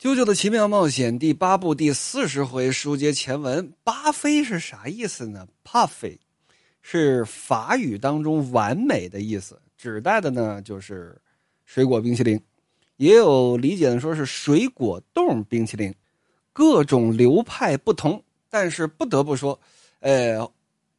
《啾啾的奇妙冒险》第八部第四十回书接前文，巴菲是啥意思呢？Puffy 是法语当中完美的意思，指代的呢就是水果冰淇淋，也有理解的说是水果冻冰淇淋，各种流派不同，但是不得不说，呃，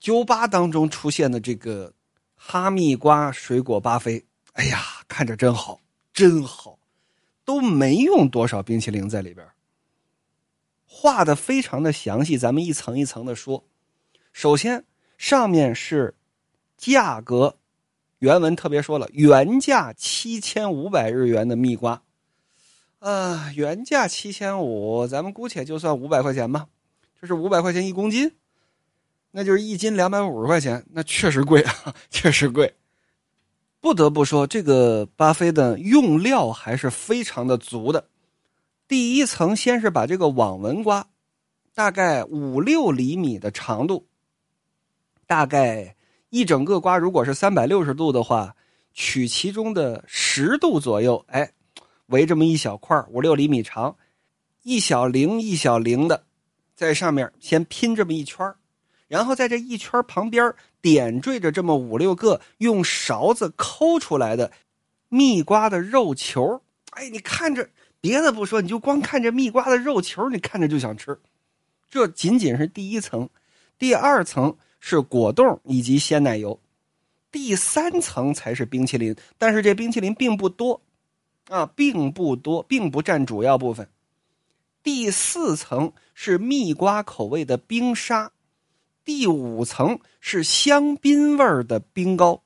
酒吧当中出现的这个哈密瓜水果巴菲，哎呀，看着真好，真好。都没用多少冰淇淋在里边画的非常的详细。咱们一层一层的说，首先上面是价格，原文特别说了，原价七千五百日元的蜜瓜，啊，原价七千五，咱们姑且就算五百块钱吧，这是五百块钱一公斤，那就是一斤两百五十块钱，那确实贵啊，确实贵。不得不说，这个巴菲的用料还是非常的足的。第一层先是把这个网纹瓜，大概五六厘米的长度，大概一整个瓜如果是三百六十度的话，取其中的十度左右，哎，围这么一小块五六厘米长，一小零一小零的，在上面先拼这么一圈然后在这一圈旁边点缀着这么五六个用勺子抠出来的蜜瓜的肉球，哎，你看着别的不说，你就光看这蜜瓜的肉球，你看着就想吃。这仅仅是第一层，第二层是果冻以及鲜奶油，第三层才是冰淇淋。但是这冰淇淋并不多，啊，并不多，并不占主要部分。第四层是蜜瓜口味的冰沙。第五层是香槟味的冰糕，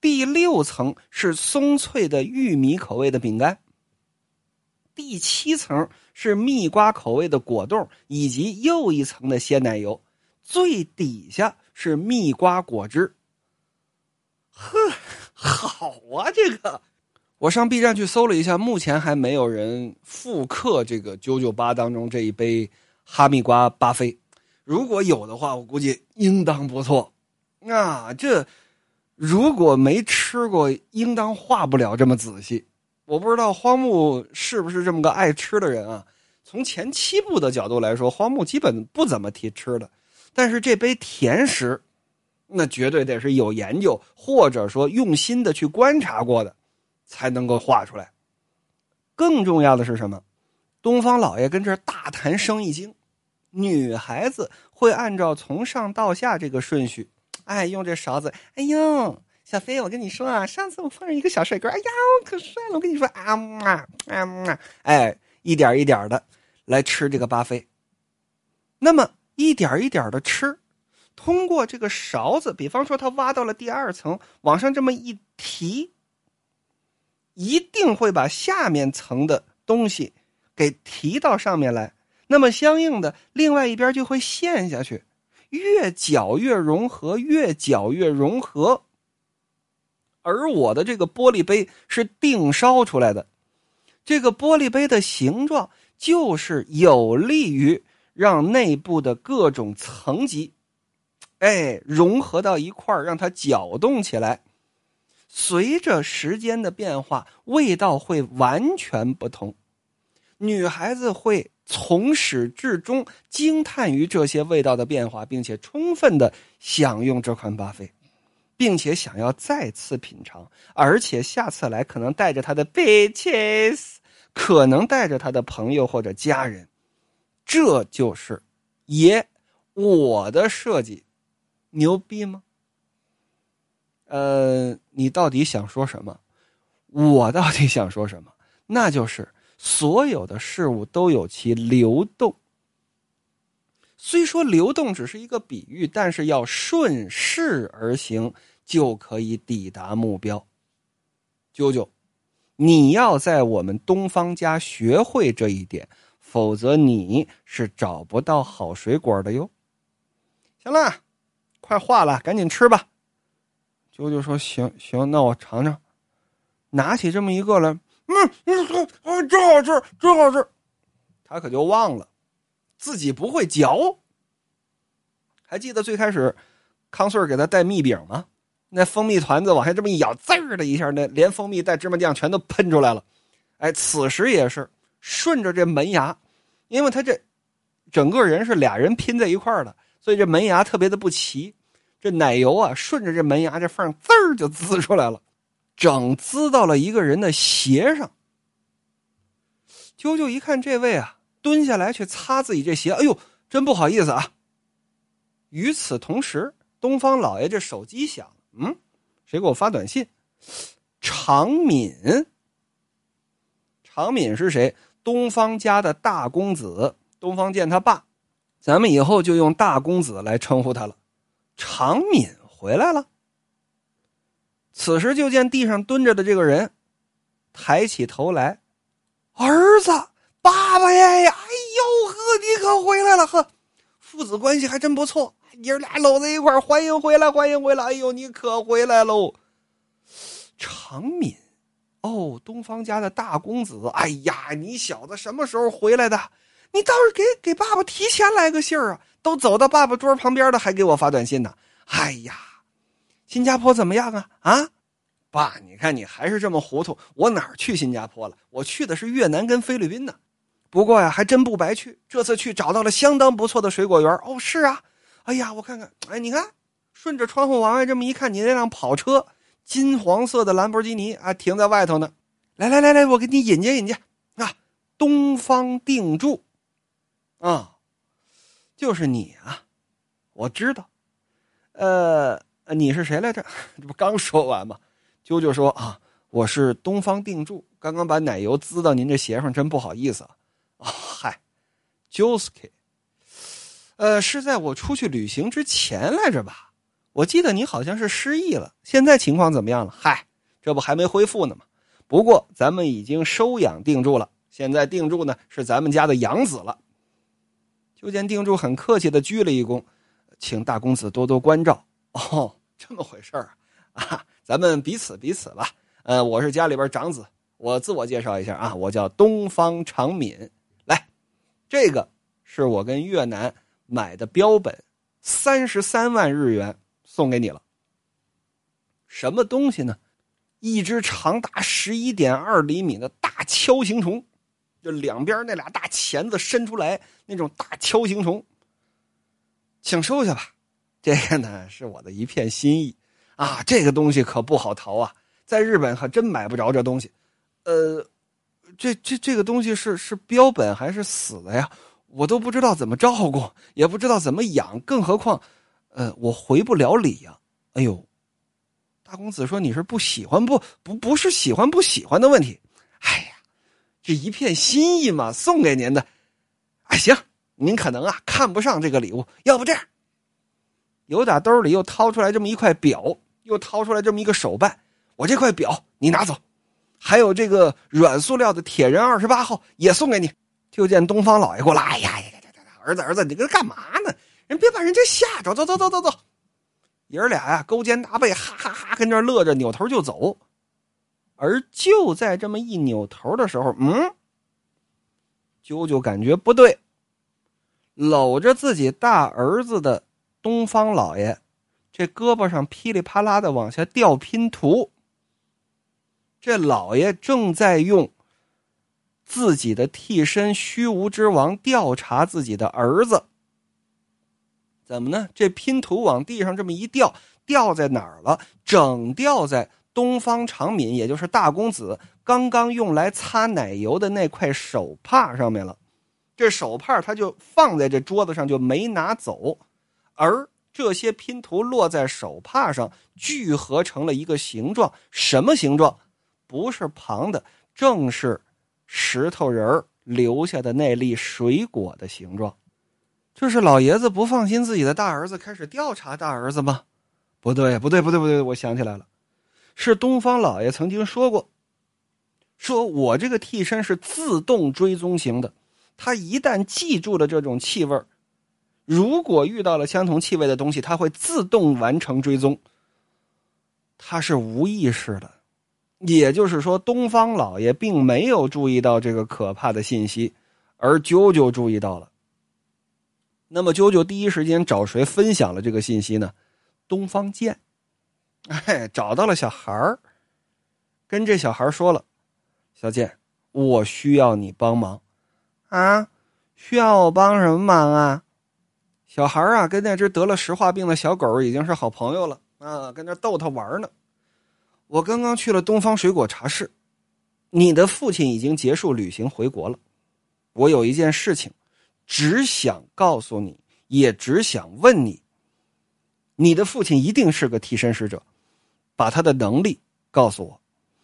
第六层是松脆的玉米口味的饼干，第七层是蜜瓜口味的果冻，以及又一层的鲜奶油，最底下是蜜瓜果汁。呵，好啊，这个我上 B 站去搜了一下，目前还没有人复刻这个九九八当中这一杯哈密瓜巴菲。如果有的话，我估计应当不错。啊，这如果没吃过，应当画不了这么仔细。我不知道荒木是不是这么个爱吃的人啊？从前七部的角度来说，荒木基本不怎么提吃的。但是这杯甜食，那绝对得是有研究或者说用心的去观察过的，才能够画出来。更重要的是什么？东方老爷跟这儿大谈生意经。女孩子会按照从上到下这个顺序，哎，用这勺子。哎呦，小飞，我跟你说啊，上次我碰上一个小帅哥，哎呀，我可帅了！我跟你说啊嘛啊嘛，哎，一点一点的来吃这个巴菲。那么一点一点的吃，通过这个勺子，比方说他挖到了第二层，往上这么一提，一定会把下面层的东西给提到上面来。那么相应的，另外一边就会陷下去，越搅越融合，越搅越融合。而我的这个玻璃杯是定烧出来的，这个玻璃杯的形状就是有利于让内部的各种层级，哎，融合到一块儿，让它搅动起来。随着时间的变化，味道会完全不同。女孩子会。从始至终惊叹于这些味道的变化，并且充分的享用这款巴菲，并且想要再次品尝，而且下次来可能带着他的 bitches，可能带着他的朋友或者家人，这就是爷我的设计，牛逼吗？呃，你到底想说什么？我到底想说什么？那就是。所有的事物都有其流动。虽说流动只是一个比喻，但是要顺势而行，就可以抵达目标。啾啾，你要在我们东方家学会这一点，否则你是找不到好水果的哟。行了，快化了，赶紧吃吧。啾啾说：“行行，那我尝尝。”拿起这么一个来。嗯嗯嗯，真好吃，真好吃。他可就忘了自己不会嚼。还记得最开始康顺给他带蜜饼吗？那蜂蜜团子往下这么一咬，滋儿的一下，那连蜂蜜带芝麻酱全都喷出来了。哎，此时也是顺着这门牙，因为他这整个人是俩人拼在一块儿的，所以这门牙特别的不齐。这奶油啊，顺着这门牙这缝滋儿就滋出来了，整滋到了一个人的鞋上。啾啾一看这位啊，蹲下来去擦自己这鞋，哎呦，真不好意思啊。与此同时，东方老爷这手机响，嗯，谁给我发短信？常敏，常敏是谁？东方家的大公子，东方健他爸，咱们以后就用大公子来称呼他了。常敏回来了。此时就见地上蹲着的这个人，抬起头来，儿子，爸爸呀！哎呦呵，你可回来了呵，父子关系还真不错，爷俩搂在一块欢迎回来，欢迎回来！哎呦，你可回来喽！常敏，哦，东方家的大公子，哎呀，你小子什么时候回来的？你倒是给给爸爸提前来个信儿啊！都走到爸爸桌旁边了，还给我发短信呢。哎呀，新加坡怎么样啊？啊，爸，你看你还是这么糊涂。我哪儿去新加坡了？我去的是越南跟菲律宾呢。不过呀，还真不白去。这次去找到了相当不错的水果园。哦，是啊。哎呀，我看看，哎，你看，顺着窗户往外这么一看，你那辆跑车，金黄色的兰博基尼啊，停在外头呢。来来来来，我给你引荐引荐啊，东方定住。啊，就是你啊，我知道。呃，你是谁来着？这不刚说完吗？啾啾说啊，我是东方定住，刚刚把奶油滋到您这鞋上，真不好意思啊。嗨，Josuke，呃，是在我出去旅行之前来着吧？我记得你好像是失忆了，现在情况怎么样了？嗨，这不还没恢复呢吗？不过咱们已经收养定住了，现在定住呢是咱们家的养子了。就见定住很客气的鞠了一躬，请大公子多多关照。哦，这么回事儿啊，咱们彼此彼此吧。呃，我是家里边长子，我自我介绍一下啊，我叫东方长敏。来，这个是我跟越南买的标本，三十三万日元送给你了。什么东西呢？一只长达十一点二厘米的大锹形虫。就两边那俩大钳子伸出来，那种大锹形虫，请收下吧。这个呢是我的一片心意啊，这个东西可不好淘啊，在日本可真买不着这东西。呃，这这这个东西是是标本还是死的呀？我都不知道怎么照顾，也不知道怎么养，更何况，呃，我回不了礼呀。哎呦，大公子说你是不喜欢不不不是喜欢不喜欢的问题。哎呀。这一片心意嘛，送给您的。啊，行，您可能啊看不上这个礼物，要不这样，由打兜里又掏出来这么一块表，又掏出来这么一个手办，我这块表你拿走，还有这个软塑料的铁人二十八号也送给你。就见东方老爷过来，哎呀呀呀呀！儿子儿子，你搁这干嘛呢？人别把人家吓着，走走走走走。爷儿俩呀勾肩搭背，哈哈哈跟这乐着，扭头就走。而就在这么一扭头的时候，嗯，啾啾感觉不对，搂着自己大儿子的东方老爷，这胳膊上噼里啪啦的往下掉拼图。这老爷正在用自己的替身虚无之王调查自己的儿子。怎么呢？这拼图往地上这么一掉，掉在哪儿了？整掉在。东方长敏，也就是大公子刚刚用来擦奶油的那块手帕上面了，这手帕他就放在这桌子上就没拿走，而这些拼图落在手帕上聚合成了一个形状，什么形状？不是旁的，正是石头人留下的那粒水果的形状。这是老爷子不放心自己的大儿子，开始调查大儿子吗？不对，不对，不对，不对，我想起来了。是东方老爷曾经说过：“说我这个替身是自动追踪型的，他一旦记住了这种气味如果遇到了相同气味的东西，它会自动完成追踪。他是无意识的，也就是说，东方老爷并没有注意到这个可怕的信息，而啾啾注意到了。那么，啾啾第一时间找谁分享了这个信息呢？东方剑。”哎，找到了小孩儿，跟这小孩说了：“小健，我需要你帮忙。啊，需要我帮什么忙啊？小孩啊，跟那只得了石化病的小狗已经是好朋友了啊，跟那逗它玩呢。我刚刚去了东方水果茶室，你的父亲已经结束旅行回国了。我有一件事情，只想告诉你，也只想问你。你的父亲一定是个替身使者，把他的能力告诉我，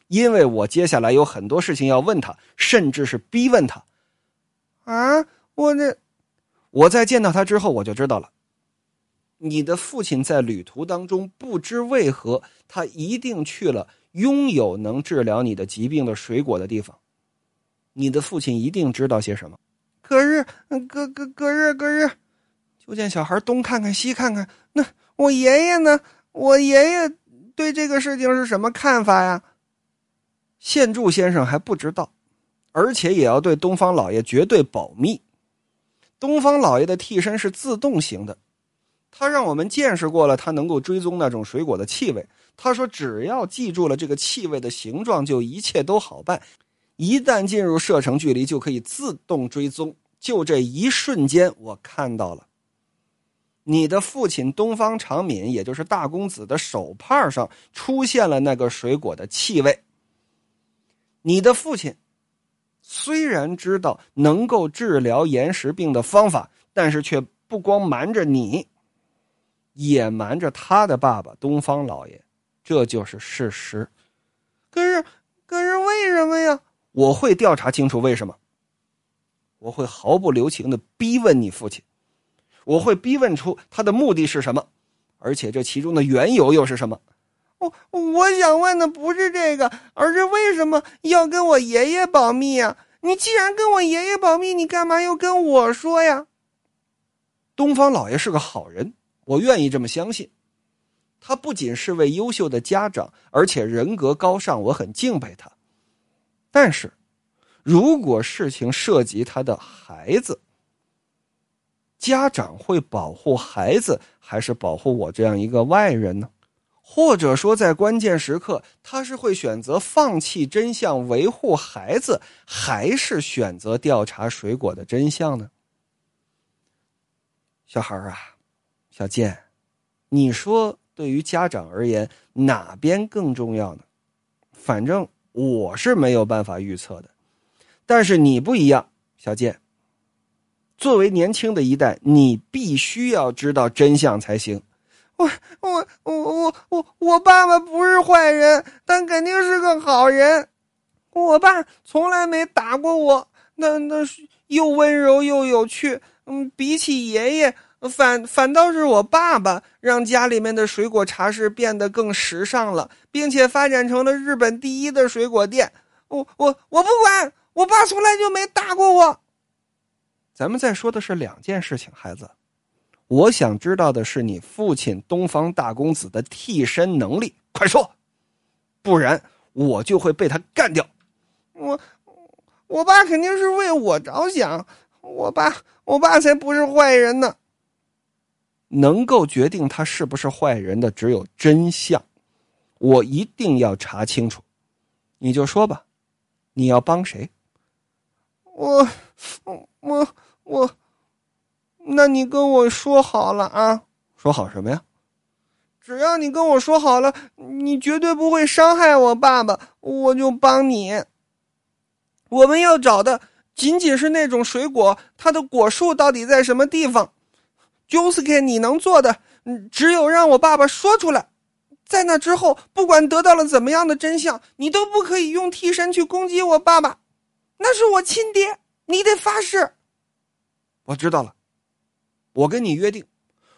因为我接下来有很多事情要问他，甚至是逼问他。啊，我这。我在见到他之后，我就知道了。你的父亲在旅途当中，不知为何，他一定去了拥有能治疗你的疾病的水果的地方。你的父亲一定知道些什么。可是，可可可是可是，就见小孩东看看西看看。那我爷爷呢？我爷爷对这个事情是什么看法呀？现柱先生还不知道，而且也要对东方老爷绝对保密。东方老爷的替身是自动型的，他让我们见识过了，他能够追踪那种水果的气味。他说，只要记住了这个气味的形状，就一切都好办。一旦进入射程距离，就可以自动追踪。就这一瞬间，我看到了你的父亲东方长敏，也就是大公子的手帕上出现了那个水果的气味。你的父亲。虽然知道能够治疗岩石病的方法，但是却不光瞒着你，也瞒着他的爸爸东方老爷，这就是事实。可是，可是为什么呀？我会调查清楚为什么。我会毫不留情的逼问你父亲，我会逼问出他的目的是什么，而且这其中的缘由又是什么？我我想问的不是这个，而是为什么要跟我爷爷保密啊？你既然跟我爷爷保密，你干嘛又跟我说呀？东方老爷是个好人，我愿意这么相信。他不仅是位优秀的家长，而且人格高尚，我很敬佩他。但是，如果事情涉及他的孩子，家长会保护孩子，还是保护我这样一个外人呢？或者说，在关键时刻，他是会选择放弃真相维护孩子，还是选择调查水果的真相呢？小孩啊，小健，你说对于家长而言，哪边更重要呢？反正我是没有办法预测的，但是你不一样，小健。作为年轻的一代，你必须要知道真相才行。我我我我我我爸爸不是坏人，但肯定是个好人。我爸从来没打过我，那那是又温柔又有趣。嗯，比起爷爷，反反倒是我爸爸让家里面的水果茶室变得更时尚了，并且发展成了日本第一的水果店。我我我不管，我爸从来就没打过我。咱们在说的是两件事情，孩子。我想知道的是你父亲东方大公子的替身能力，快说，不然我就会被他干掉。我，我爸肯定是为我着想，我爸，我爸才不是坏人呢。能够决定他是不是坏人的只有真相，我一定要查清楚。你就说吧，你要帮谁？我，我，我，我。那你跟我说好了啊？说好什么呀？只要你跟我说好了，你绝对不会伤害我爸爸，我就帮你。我们要找的仅仅是那种水果，它的果树到底在什么地方？Josuke，你能做的，只有让我爸爸说出来。在那之后，不管得到了怎么样的真相，你都不可以用替身去攻击我爸爸。那是我亲爹，你得发誓。我知道了。我跟你约定，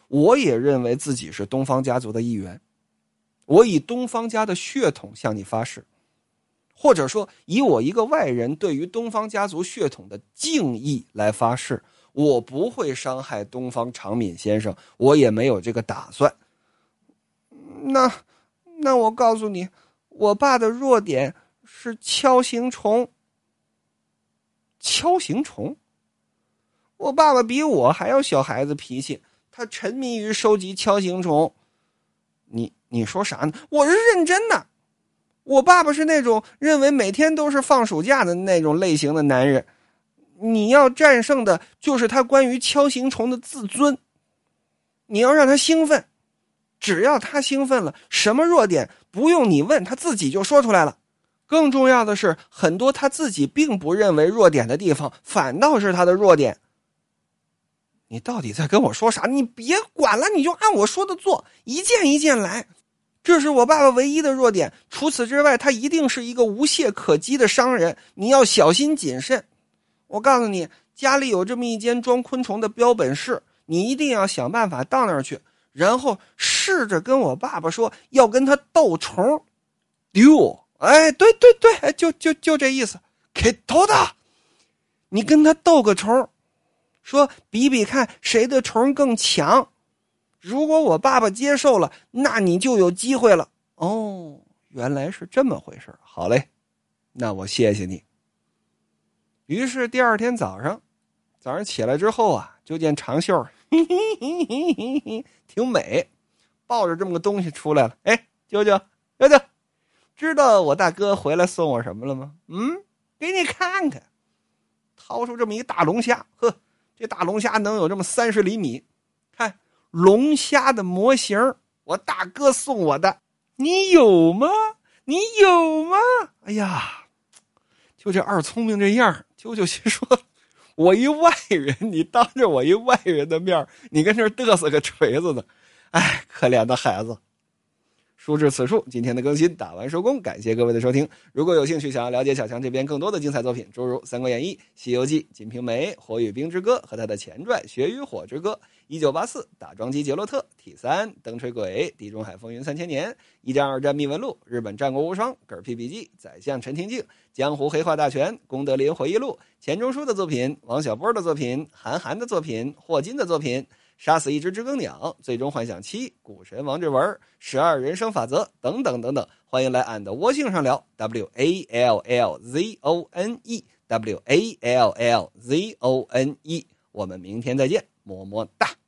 我也认为自己是东方家族的一员，我以东方家的血统向你发誓，或者说以我一个外人对于东方家族血统的敬意来发誓，我不会伤害东方长敏先生，我也没有这个打算。那，那我告诉你，我爸的弱点是锹形虫。锹形虫。我爸爸比我还要小孩子脾气，他沉迷于收集锹形虫。你你说啥呢？我是认真的。我爸爸是那种认为每天都是放暑假的那种类型的男人。你要战胜的就是他关于锹形虫的自尊。你要让他兴奋，只要他兴奋了，什么弱点不用你问，他自己就说出来了。更重要的是，很多他自己并不认为弱点的地方，反倒是他的弱点。你到底在跟我说啥？你别管了，你就按我说的做，一件一件来。这是我爸爸唯一的弱点。除此之外，他一定是一个无懈可击的商人。你要小心谨慎。我告诉你，家里有这么一间装昆虫的标本室，你一定要想办法到那儿去，然后试着跟我爸爸说，要跟他斗虫。丢。哎，对对对，就就就这意思，给头的，你跟他斗个虫，说比比看谁的虫更强。如果我爸爸接受了，那你就有机会了。哦，原来是这么回事好嘞，那我谢谢你。于是第二天早上，早上起来之后啊，就见长袖嘿嘿嘿嘿嘿挺美，抱着这么个东西出来了。哎，舅舅，舅舅。知道我大哥回来送我什么了吗？嗯，给你看看，掏出这么一大龙虾，呵，这大龙虾能有这么三十厘米，看龙虾的模型，我大哥送我的，你有吗？你有吗？哎呀，就这二聪明这样，舅舅心说，我一外人，你当着我一外人的面你跟这嘚瑟个锤子呢，哎，可怜的孩子。书至此处，今天的更新打完收工，感谢各位的收听。如果有兴趣想要了解小强这边更多的精彩作品，诸如《三国演义》《西游记》《金瓶梅》《火与冰之歌》和他的前传《雪与火之歌》《一九八四》《打桩机杰洛特》《T 三》《灯吹鬼》《地中海风云三千年》《一战二战秘闻录》《日本战国无双》《嗝屁笔记》《宰相陈廷敬》《江湖黑话大全》《功德林回忆录》钱钟书的作品、王小波的作品、韩寒的作品、霍金的作品。杀死一只知更鸟，最终幻想七，股神王志文，十二人生法则等等等等，欢迎来俺的窝性上聊，w a l l z o n e，w a l l z o n e，我们明天再见，么么哒。